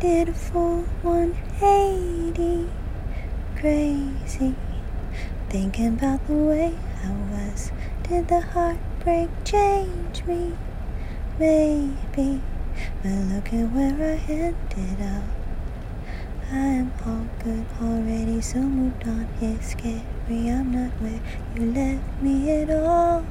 did a full 180 crazy. Thinking about the way I was. Did the heartbreak change me? Maybe. But look at where I ended up. I am all good already so moved on. It's scary. I'm not where you left me at all.